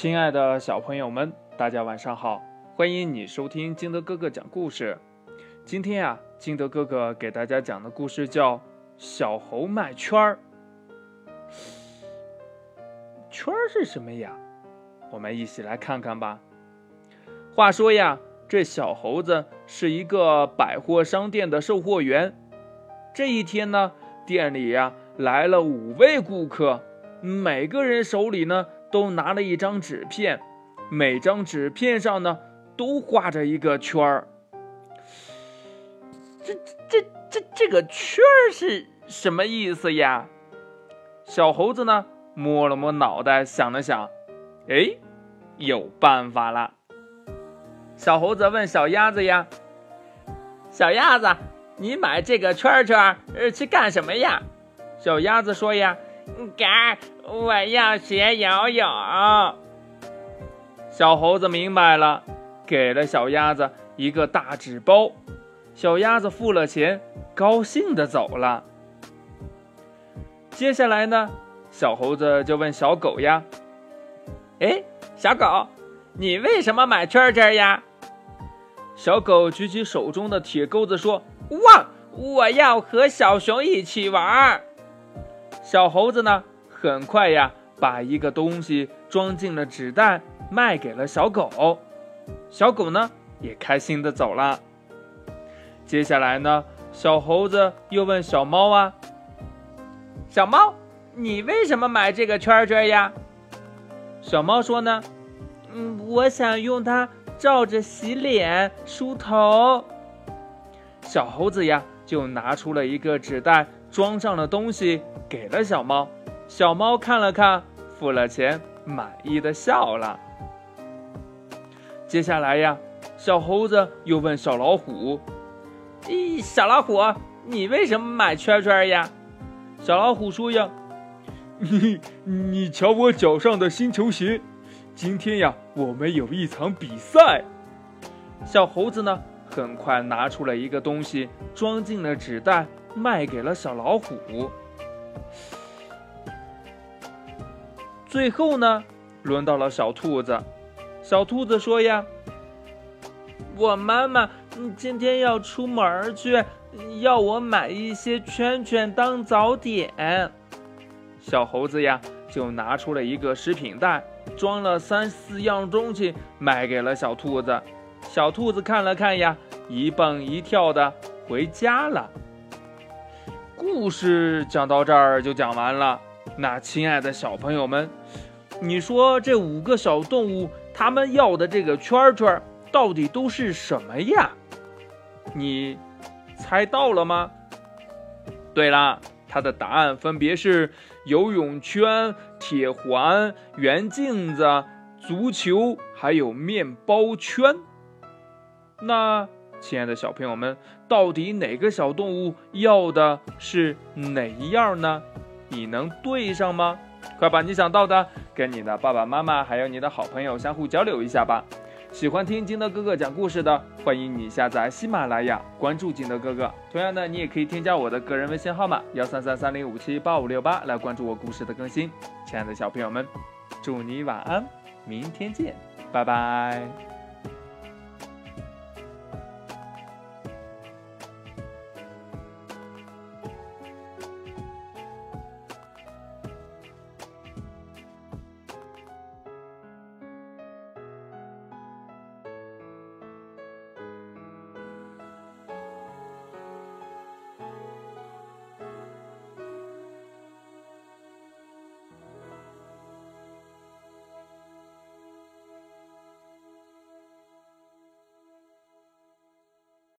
亲爱的小朋友们，大家晚上好！欢迎你收听金德哥哥讲故事。今天呀，金德哥哥给大家讲的故事叫《小猴卖圈儿》。圈儿是什么呀？我们一起来看看吧。话说呀，这小猴子是一个百货商店的售货员。这一天呢，店里呀来了五位顾客，每个人手里呢都拿了一张纸片，每张纸片上呢都画着一个圈儿。这这这这个圈儿是什么意思呀？小猴子呢摸了摸脑袋，想了想，哎，有办法了。小猴子问小鸭子呀：“小鸭子。”你买这个圈圈呃去干什么呀？小鸭子说呀：“嘎，我要学游泳。”小猴子明白了，给了小鸭子一个大纸包。小鸭子付了钱，高兴的走了。接下来呢，小猴子就问小狗呀：“哎，小狗，你为什么买圈圈呀？”小狗举起手中的铁钩子说。哇！我要和小熊一起玩。小猴子呢，很快呀，把一个东西装进了纸袋，卖给了小狗。小狗呢，也开心的走了。接下来呢，小猴子又问小猫啊：“小猫，你为什么买这个圈圈呀？”小猫说呢：“嗯，我想用它照着洗脸、梳头。”小猴子呀，就拿出了一个纸袋，装上了东西，给了小猫。小猫看了看，付了钱，满意的笑了。接下来呀，小猴子又问小老虎：“咦，小老虎，你为什么买圈圈呀？”小老虎说：“呀，你你瞧我脚上的新球鞋，今天呀，我们有一场比赛。”小猴子呢？很快拿出了一个东西，装进了纸袋，卖给了小老虎。最后呢，轮到了小兔子。小兔子说：“呀，我妈妈今天要出门去，要我买一些圈圈当早点。”小猴子呀，就拿出了一个食品袋，装了三四样东西，卖给了小兔子。小兔子看了看呀。一蹦一跳的回家了。故事讲到这儿就讲完了。那亲爱的小朋友们，你说这五个小动物他们要的这个圈圈到底都是什么呀？你猜到了吗？对了，它的答案分别是游泳圈、铁环、圆镜子、足球，还有面包圈。那。亲爱的小朋友们，到底哪个小动物要的是哪一样呢？你能对上吗？快把你想到的跟你的爸爸妈妈还有你的好朋友相互交流一下吧。喜欢听金德哥哥讲故事的，欢迎你下载喜马拉雅，关注金德哥哥。同样的，你也可以添加我的个人微信号码幺三三三零五七八五六八来关注我故事的更新。亲爱的小朋友们，祝你晚安，明天见，拜拜。